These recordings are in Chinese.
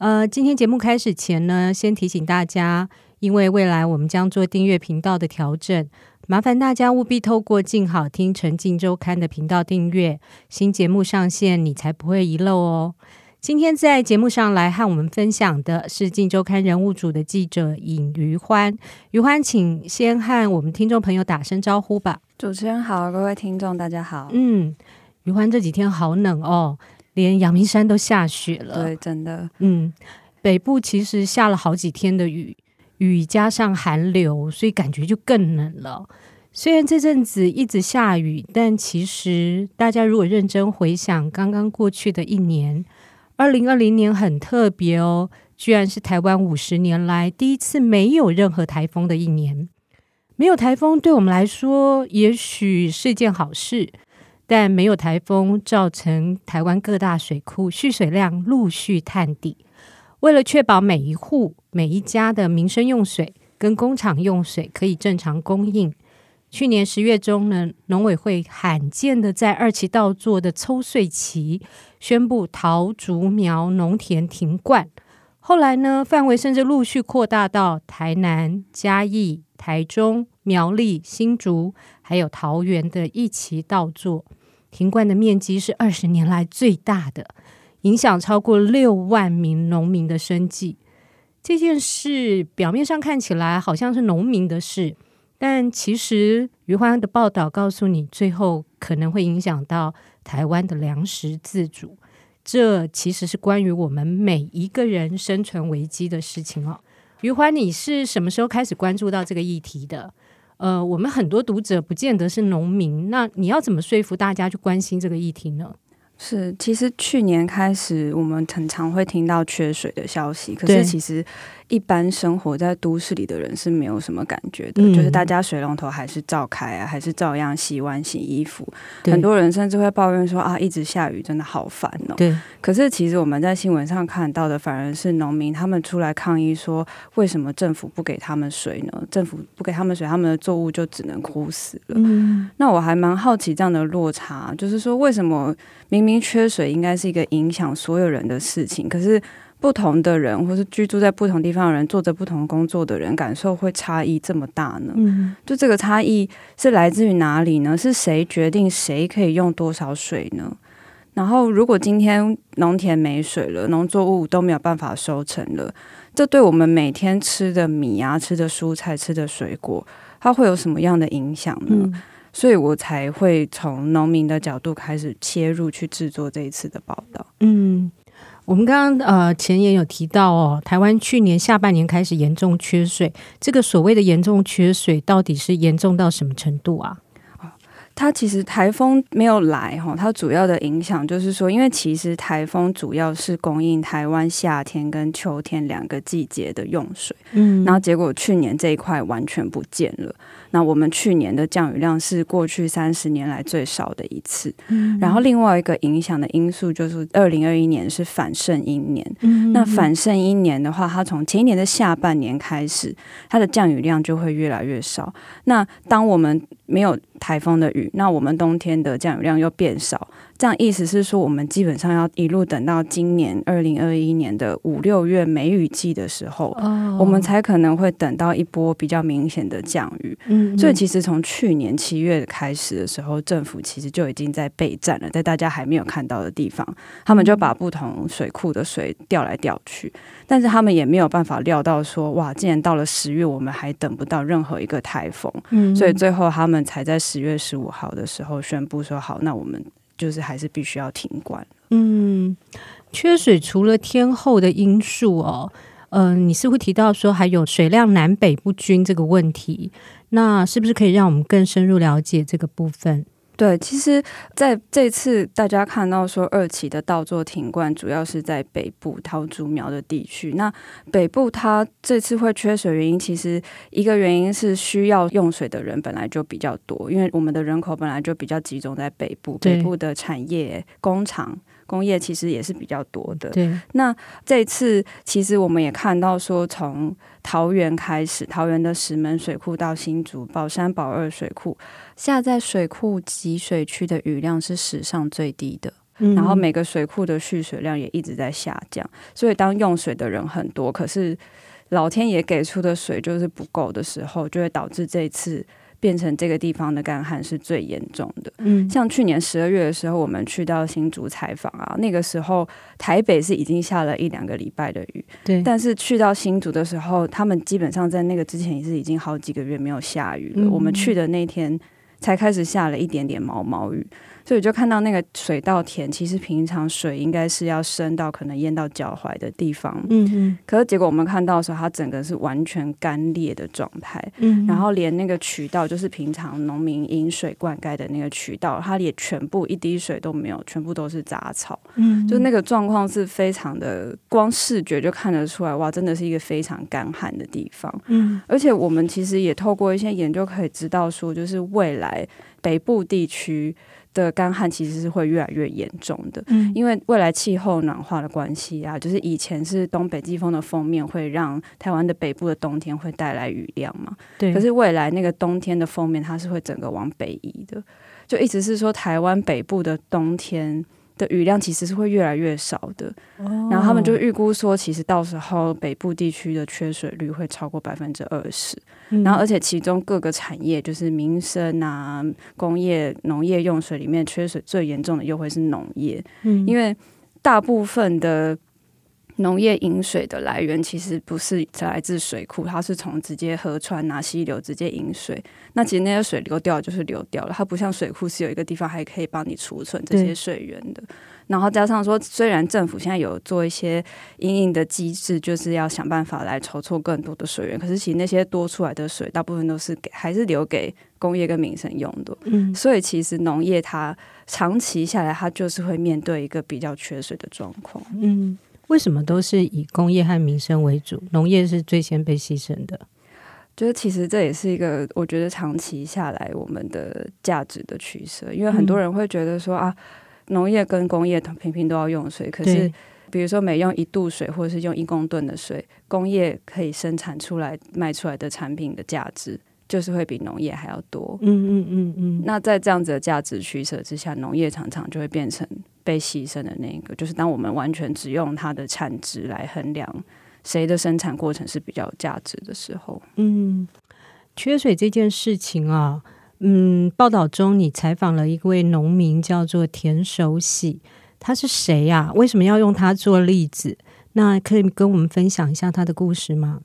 呃，今天节目开始前呢，先提醒大家，因为未来我们将做订阅频道的调整，麻烦大家务必透过静好听沉浸周刊的频道订阅，新节目上线你才不会遗漏哦。今天在节目上来和我们分享的是镜周刊人物组的记者尹余欢。余欢，请先和我们听众朋友打声招呼吧。主持人好，各位听众大家好。嗯，余欢这几天好冷哦。连阳明山都下雪了，对，真的，嗯，北部其实下了好几天的雨，雨加上寒流，所以感觉就更冷了。虽然这阵子一直下雨，但其实大家如果认真回想刚刚过去的一年，二零二零年很特别哦，居然是台湾五十年来第一次没有任何台风的一年。没有台风对我们来说，也许是一件好事。但没有台风，造成台湾各大水库蓄水量陆续探底。为了确保每一户、每一家的民生用水跟工厂用水可以正常供应，去年十月中呢，农委会罕见的在二期稻作的抽穗期宣布桃竹苗农田停灌。后来呢，范围甚至陆续扩大到台南、嘉义、台中、苗栗、新竹，还有桃园的一期稻作。停灌的面积是二十年来最大的，影响超过六万名农民的生计。这件事表面上看起来好像是农民的事，但其实余欢的报道告诉你，最后可能会影响到台湾的粮食自主。这其实是关于我们每一个人生存危机的事情哦。余欢，你是什么时候开始关注到这个议题的？呃，我们很多读者不见得是农民，那你要怎么说服大家去关心这个议题呢？是，其实去年开始，我们很常会听到缺水的消息，可是其实。一般生活在都市里的人是没有什么感觉的，嗯、就是大家水龙头还是照开啊，还是照样洗碗、洗衣服。很多人甚至会抱怨说啊，一直下雨真的好烦哦。对。可是其实我们在新闻上看到的，反而是农民他们出来抗议说，为什么政府不给他们水呢？政府不给他们水，他们的作物就只能枯死了。嗯。那我还蛮好奇这样的落差，就是说为什么明明缺水应该是一个影响所有人的事情，可是。不同的人，或是居住在不同地方的人，做着不同工作的人，感受会差异这么大呢？嗯，就这个差异是来自于哪里呢？是谁决定谁可以用多少水呢？然后，如果今天农田没水了，农作物都没有办法收成了，这对我们每天吃的米啊、吃的蔬菜、吃的水果，它会有什么样的影响呢？嗯，所以我才会从农民的角度开始切入，去制作这一次的报道。嗯。我们刚刚呃前言有提到哦，台湾去年下半年开始严重缺水，这个所谓的严重缺水到底是严重到什么程度啊？它其实台风没有来哈，它主要的影响就是说，因为其实台风主要是供应台湾夏天跟秋天两个季节的用水，嗯，然后结果去年这一块完全不见了。那我们去年的降雨量是过去三十年来最少的一次，嗯，然后另外一个影响的因素就是二零二一年是反圣阴年，嗯，那反圣阴年的话，它从前一年的下半年开始，它的降雨量就会越来越少。那当我们没有台风的雨，那我们冬天的降雨量又变少。这样意思是说，我们基本上要一路等到今年二零二一年的五六月梅雨季的时候，oh. 我们才可能会等到一波比较明显的降雨。嗯，所以其实从去年七月开始的时候，政府其实就已经在备战了，在大家还没有看到的地方，他们就把不同水库的水调来调去，但是他们也没有办法料到说，哇，竟然到了十月，我们还等不到任何一个台风。嗯，所以最后他们才在十月十五号的时候宣布说，好，那我们。就是还是必须要停灌。嗯，缺水除了天候的因素哦，嗯、你是会提到说还有水量南北不均这个问题，那是不是可以让我们更深入了解这个部分？对，其实在这次大家看到说二期的稻作停灌，主要是在北部桃竹苗的地区。那北部它这次会缺水原因，其实一个原因是需要用水的人本来就比较多，因为我们的人口本来就比较集中在北部，北部的产业工厂。工业其实也是比较多的。对，那这次其实我们也看到说，从桃园开始，桃园的石门水库到新竹宝山宝二水库，下在水库集水区的雨量是史上最低的。嗯，然后每个水库的蓄水量也一直在下降，所以当用水的人很多，可是老天爷给出的水就是不够的时候，就会导致这次。变成这个地方的干旱是最严重的。嗯，像去年十二月的时候，我们去到新竹采访啊，那个时候台北是已经下了一两个礼拜的雨。对，但是去到新竹的时候，他们基本上在那个之前也是已经好几个月没有下雨了。嗯，我们去的那天才开始下了一点点毛毛雨。所以就看到那个水稻田，其实平常水应该是要深到可能淹到脚踝的地方，嗯嗯。可是结果我们看到的时候，它整个是完全干裂的状态，嗯。然后连那个渠道，就是平常农民饮水灌溉的那个渠道，它也全部一滴水都没有，全部都是杂草，嗯。就那个状况是非常的，光视觉就看得出来，哇，真的是一个非常干旱的地方，嗯。而且我们其实也透过一些研究可以知道说，就是未来北部地区。的干旱其实是会越来越严重的，嗯，因为未来气候暖化的关系啊，就是以前是东北季风的封面会让台湾的北部的冬天会带来雨量嘛，对，可是未来那个冬天的封面它是会整个往北移的，就一直是说台湾北部的冬天。的雨量其实是会越来越少的，然后他们就预估说，其实到时候北部地区的缺水率会超过百分之二十，然后而且其中各个产业，就是民生啊、工业、农业用水里面缺水最严重的又会是农业，因为大部分的。农业饮水的来源其实不是来自水库，它是从直接河川啊、溪流直接饮水。那其实那些水流掉就是流掉了，它不像水库是有一个地方还可以帮你储存这些水源的。然后加上说，虽然政府现在有做一些因应的机制，就是要想办法来筹措更多的水源，可是其实那些多出来的水，大部分都是给还是留给工业跟民生用的。嗯，所以其实农业它长期下来，它就是会面对一个比较缺水的状况。嗯。为什么都是以工业和民生为主？农业是最先被牺牲的。就是其实这也是一个我觉得长期下来我们的价值的取舍，因为很多人会觉得说啊，农业跟工业平平都要用水，可是比如说每用一度水或者是用一公吨的水，工业可以生产出来卖出来的产品的价值就是会比农业还要多。嗯嗯嗯嗯。那在这样子的价值取舍之下，农业常常就会变成。被牺牲的那个，就是当我们完全只用它的产值来衡量谁的生产过程是比较有价值的时候。嗯，缺水这件事情啊，嗯，报道中你采访了一位农民，叫做田守喜，他是谁呀？为什么要用他做例子？那可以跟我们分享一下他的故事吗？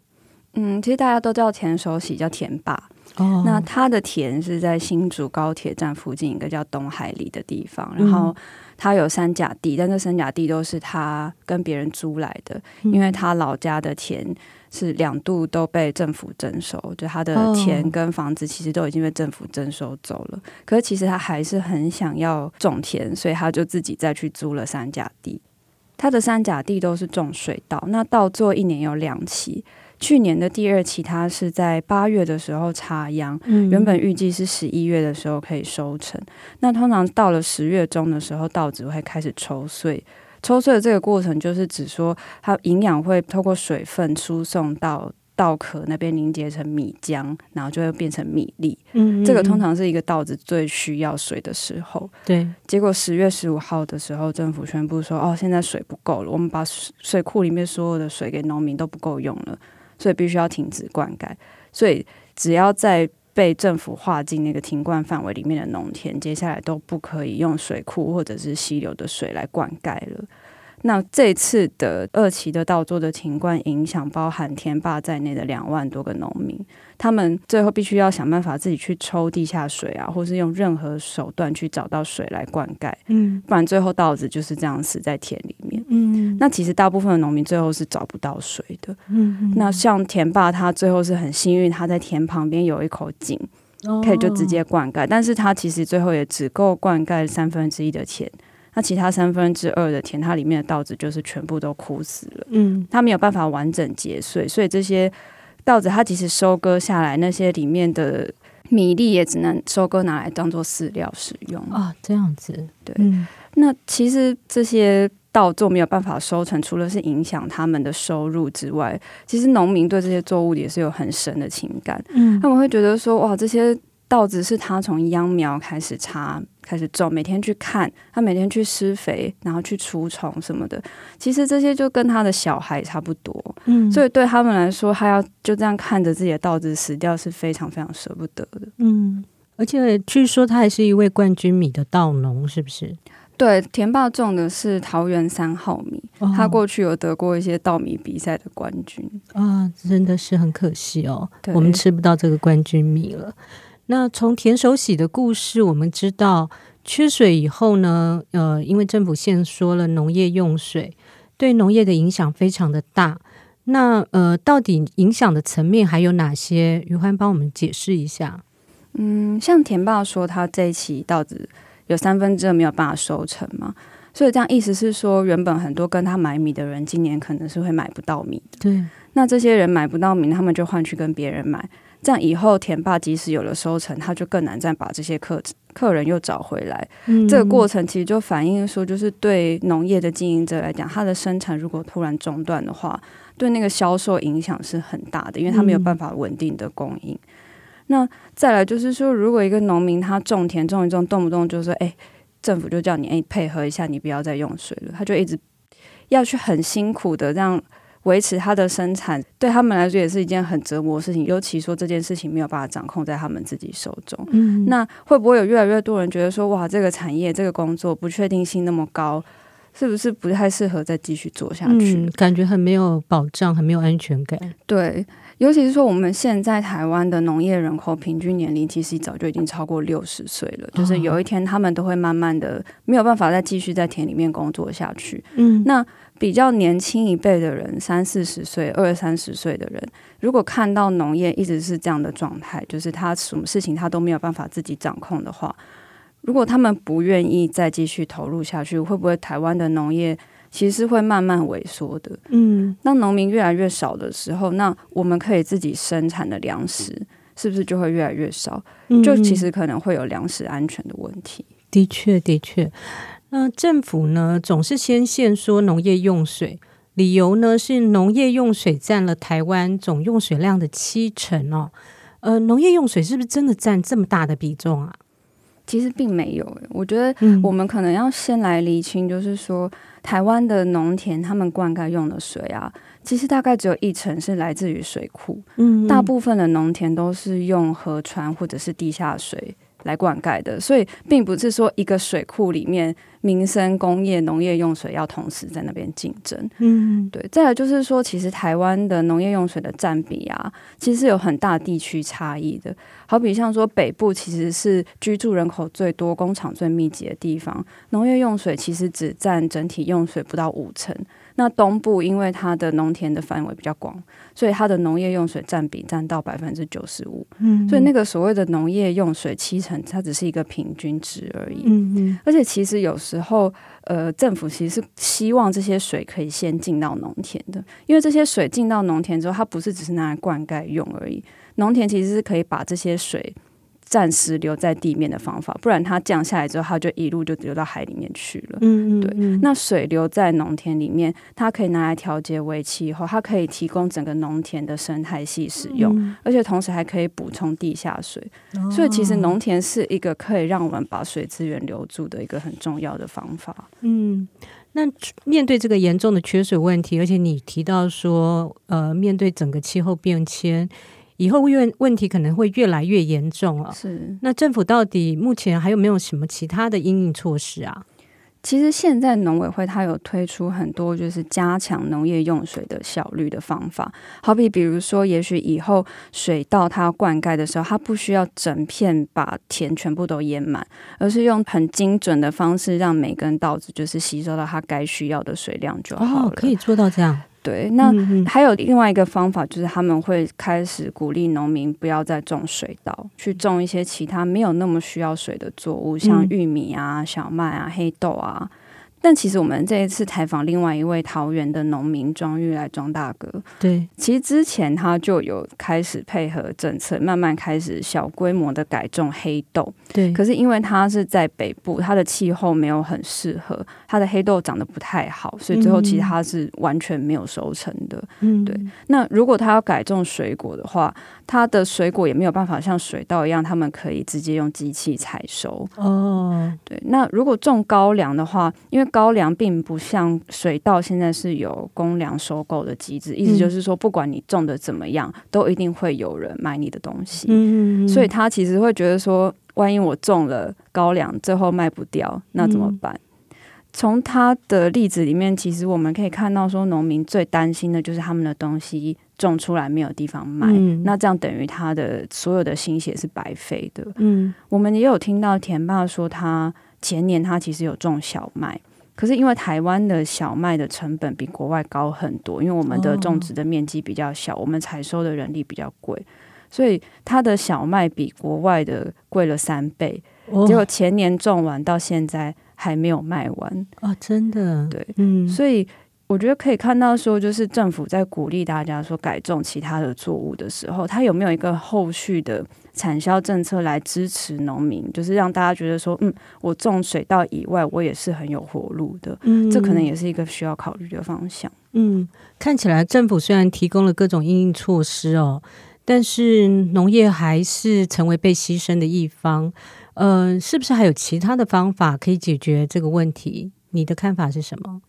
嗯，其实大家都叫田守喜，叫田爸。哦，那他的田是在新竹高铁站附近一个叫东海里的地方，然后。嗯他有三甲地，但这三甲地都是他跟别人租来的，因为他老家的田是两度都被政府征收，就他的田跟房子其实都已经被政府征收走了。可是其实他还是很想要种田，所以他就自己再去租了三甲地。他的三甲地都是种水稻，那稻作一年有两期。去年的第二期，它是在八月的时候插秧，嗯、原本预计是十一月的时候可以收成。那通常到了十月中的时候，稻子会开始抽穗。抽穗的这个过程，就是指说它营养会透过水分输送到稻壳那边凝结成米浆，然后就会变成米粒。嗯，这个通常是一个稻子最需要水的时候。对，结果十月十五号的时候，政府宣布说：“哦，现在水不够了，我们把水库里面所有的水给农民都不够用了。”所以必须要停止灌溉，所以只要在被政府划进那个停灌范围里面的农田，接下来都不可以用水库或者是溪流的水来灌溉了。那这次的二期的稻作的情况影响，包含田坝在内的两万多个农民。他们最后必须要想办法自己去抽地下水啊，或是用任何手段去找到水来灌溉，嗯，不然最后稻子就是这样死在田里面，嗯，那其实大部分的农民最后是找不到水的，嗯，那像田坝他最后是很幸运，他在田旁边有一口井，可以就直接灌溉，但是它其实最后也只够灌溉三分之一的田，那其他三分之二的田，它里面的稻子就是全部都枯死了，嗯，它没有办法完整结穗，所以这些稻子它即使收割下来，那些里面的米粒也只能收割拿来当做饲料使用。啊，这样子，对，嗯，那其实这些。稻作没有办法收成，除了是影响他们的收入之外，其实农民对这些作物也是有很深的情感。嗯，他们会觉得说，哇，这些稻子是他从秧苗开始插、开始种，每天去看，他每天去施肥，然后去除虫什么的。其实这些就跟他的小孩差不多。嗯，所以对他们来说，他要就这样看着自己的稻子死掉，是非常非常舍不得的。嗯，而且据说他还是一位冠军米的稻农，是不是？对，田爸种的是桃园三号米，哦，他过去有得过一些稻米比赛的冠军啊，真的是很可惜哦，我们吃不到这个冠军米了。那从田守喜的故事，我们知道缺水以后呢，呃，因为政府限缩了农业用水，对农业的影响非常的大。那呃，到底影响的层面还有哪些？于欢帮我们解释一下。嗯，像田爸说，他这一期稻子。有三分之二没有办法收成嘛，所以这样意思是说，原本很多跟他买米的人，今年可能是会买不到米。对，那这些人买不到米，他们就换去跟别人买，这样以后田爸即使有了收成，他就更难再把这些客客人又找回来。嗯。这个过程其实就反映说，就是对农业的经营者来讲，他的生产如果突然中断的话，对那个销售影响是很大的，因为他没有办法稳定的供应。嗯那再来就是说，如果一个农民他种田种一种，动不动就说：“哎、欸，政府就叫你哎、欸、配合一下，你不要再用水了。”他就一直要去很辛苦的这样维持他的生产，对他们来说也是一件很折磨的事情。尤其说这件事情没有办法掌控在他们自己手中。嗯，那会不会有越来越多人觉得说：“哇，这个产业这个工作不确定性那么高，是不是不太适合再继续做下去？”嗯，感觉很没有保障，很没有安全感。对。尤其是说，我们现在台湾的农业人口平均年龄其实早就已经超过六十岁了。就是有一天，他们都会慢慢的没有办法再继续在田里面工作下去。嗯，那比较年轻一辈的人，三四十岁、二三十岁的人，如果看到农业一直是这样的状态，就是他什么事情他都没有办法自己掌控的话，如果他们不愿意再继续投入下去，会不会台湾的农业？其实会慢慢萎缩的。嗯，那农民越来越少的时候，那我们可以自己生产的粮食是不是就会越来越少？就其实可能会有粮食安全的问题。嗯，的确，的确。那政府呢，总是先限缩农业用水，理由呢是农业用水占了台湾总用水量的七成哦。呃，农业用水是不是真的占这么大的比重啊？其实并没有。我觉得我们可能要先来厘清，就是说。台湾的农田，他们灌溉用的水啊，其实大概只有一成是来自于水库，嗯，大部分的农田都是用河川或者是地下水来灌溉的，所以并不是说一个水库里面民生、工业、农业用水要同时在那边竞争。嗯，对。再来就是说，其实台湾的农业用水的占比啊，其实有很大地区差异的。好比像说北部其实是居住人口最多、工厂最密集的地方，农业用水其实只占整体用水不到五成。那东部因为它的农田的范围比较广，所以它的农业用水占比占到百分之九十五。嗯，所以那个所谓的农业用水七成，它只是一个平均值而已。嗯嗯。而且其实有时候，呃，政府其实是希望这些水可以先进到农田的，因为这些水进到农田之后，它不是只是拿来灌溉用而已。农田其实是可以把这些水。暂时留在地面的方法，不然它降下来之后，它就一路就流到海里面去了。嗯，嗯，嗯，对。那水留在农田里面，它可以拿来调节微气候，它可以提供整个农田的生态系使用，嗯，而且同时还可以补充地下水。哦。所以其实农田是一个可以让我们把水资源留住的一个很重要的方法。嗯，那面对这个严重的缺水问题，而且你提到说，呃，面对整个气候变迁。以后问问题可能会越来越严重了。是，那政府到底目前还有没有什么其他的应应措施啊？其实现在农委会它有推出很多就是加强农业用水的效率的方法，好比比如说，也许以后水稻它要灌溉的时候，它不需要整片把田全部都淹满，而是用很精准的方式让每根稻子就是吸收到它该需要的水量就好了。哦，可以做到这样。对，那还有另外一个方法，就是他们会开始鼓励农民不要再种水稻，去种一些其他没有那么需要水的作物，像玉米啊、小麦啊、黑豆啊。但其实我们这一次采访另外一位桃园的农民庄玉来庄大哥，对，其实之前他就有开始配合政策，慢慢开始小规模的改种黑豆，对。可是因为他是在北部，他的气候没有很适合，他的黑豆长得不太好，所以最后其实他是完全没有收成的。嗯，对。那如果他要改种水果的话，他的水果也没有办法像水稻一样，他们可以直接用机器采收。哦，对。那如果种高粱的话，因为高粱并不像水稻，现在是有公粮收购的机制，意思就是说，不管你种的怎么样，都一定会有人买你的东西。嗯，所以他其实会觉得说，万一我种了高粱，最后卖不掉，那怎么办？从他的例子里面，其实我们可以看到，说农民最担心的就是他们的东西种出来没有地方卖，嗯、那这样等于他的所有的心血是白费的。嗯，我们也有听到田爸说，他前年他其实有种小麦。可是因为台湾的小麦的成本比国外高很多，因为我们的种植的面积比较小，我们采收的人力比较贵，所以他的小麦比国外的贵了三倍。结果前年种完到现在还没有卖完啊！真的，对，嗯，所以。我觉得可以看到，说就是政府在鼓励大家说改种其他的作物的时候，它有没有一个后续的产销政策来支持农民，就是让大家觉得说，嗯，我种水稻以外，我也是很有活路的。嗯，这可能也是一个需要考虑的方向。嗯，看起来政府虽然提供了各种应应措施哦，但是农业还是成为被牺牲的一方。嗯、呃，是不是还有其他的方法可以解决这个问题？你的看法是什么？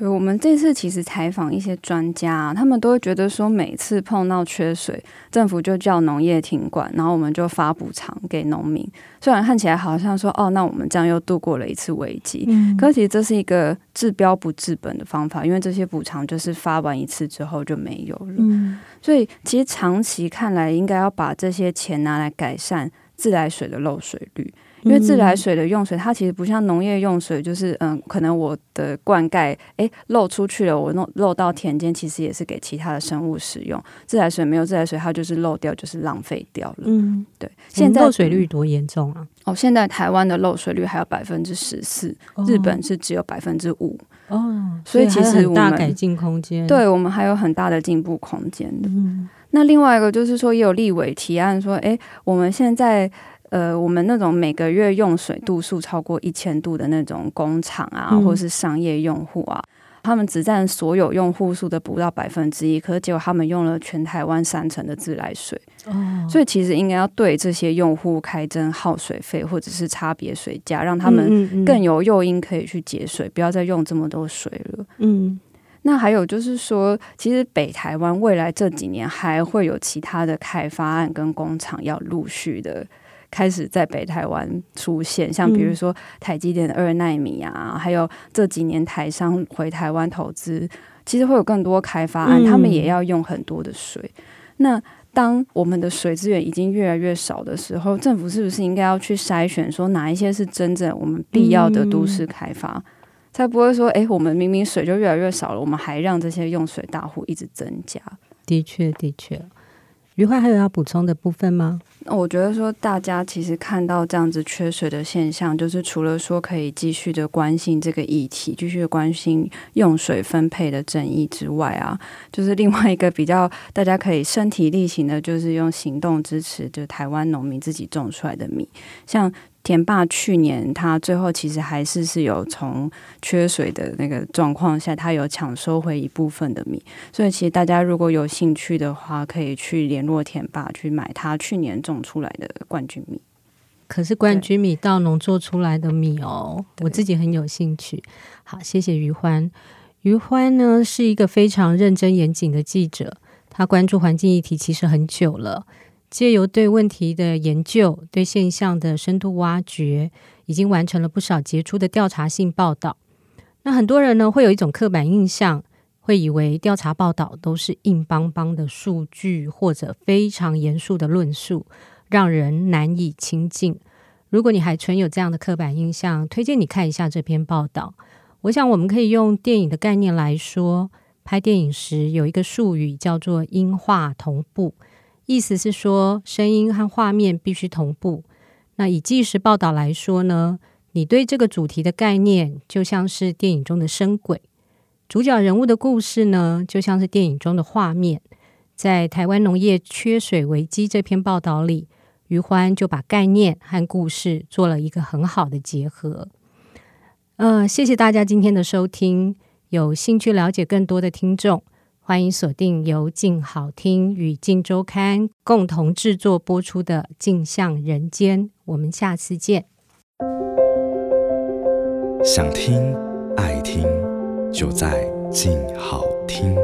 对，我们这次其实采访一些专家啊，他们都会觉得说，每次碰到缺水，政府就叫农业停管，然后我们就发补偿给农民。虽然看起来好像说，哦，那我们这样又度过了一次危机，嗯，可是其实这是一个治标不治本的方法，因为这些补偿就是发完一次之后就没有了。嗯，所以其实长期看来，应该要把这些钱拿来改善自来水的漏水率。因为自来水的用水，它其实不像农业用水，就是嗯，可能我的灌溉诶漏出去了，我弄漏到田间，其实也是给其他的生物使用。自来水没有自来水，它就是漏掉，就是浪费掉了。嗯，对。现在漏水率多严重啊？哦，现在台湾的漏水率还有百分之十四，日本是只有百分之五。哦，所以其实我们大改进空间，对我们还有很大的进步空间的。嗯，那另外一个就是说，也有立委提案说，诶，我们现在。呃，我们那种每个月用水度数超过一千度的那种工厂啊，嗯、或是商业用户啊，他们只占所有用户数的不到百分之一，可是结果他们用了全台湾三成的自来水。哦，所以其实应该要对这些用户开征耗水费，或者是差别水价，让他们更有诱因可以去节水，不要再用这么多水了。嗯，那还有就是说，其实北台湾未来这几年还会有其他的开发案跟工厂要陆续的。开始在北台湾出现，像比如说台积电的二奈米啊，还有这几年台商回台湾投资，其实会有更多开发案，他们也要用很多的水。那当我们的水资源已经越来越少的时候，政府是不是应该要去筛选，说哪一些是真正我们必要的都市开发，才不会说，哎，我们明明水就越来越少了，我们还让这些用水大户一直增加？的确，的确。余欢还有要补充的部分吗？那我觉得说，大家其实看到这样子缺水的现象，就是除了说可以继续的关心这个议题，继续关心用水分配的争议之外啊，就是另外一个比较大家可以身体力行的，就是用行动支持，就台湾农民自己种出来的米，像。田爸去年他最后其实还是是有从缺水的那个状况下，他有抢收回一部分的米，所以其实大家如果有兴趣的话，可以去联络田爸去买他去年种出来的冠军米。可是冠军米到农做出来的米哦，我自己很有兴趣。好，谢谢于欢。于欢呢是一个非常认真严谨的记者，他关注环境议题其实很久了。借由对问题的研究、对现象的深度挖掘，已经完成了不少杰出的调查性报道。那很多人呢，会有一种刻板印象，会以为调查报道都是硬邦邦的数据或者非常严肃的论述，让人难以亲近。如果你还存有这样的刻板印象，推荐你看一下这篇报道。我想，我们可以用电影的概念来说。拍电影时有一个术语叫做音画同步，意思是说声音和画面必须同步。那以纪实报道来说呢，你对这个主题的概念就像是电影中的声轨，主角人物的故事呢就像是电影中的画面。在台湾农业缺水危机这篇报道里，余欢就把概念和故事做了一个很好的结合。嗯、呃，谢谢大家今天的收听。有兴趣了解更多的听众，欢迎锁定由静好听与静周刊共同制作播出的《镜像人间》。我们下次见。想听爱听，就在静好听。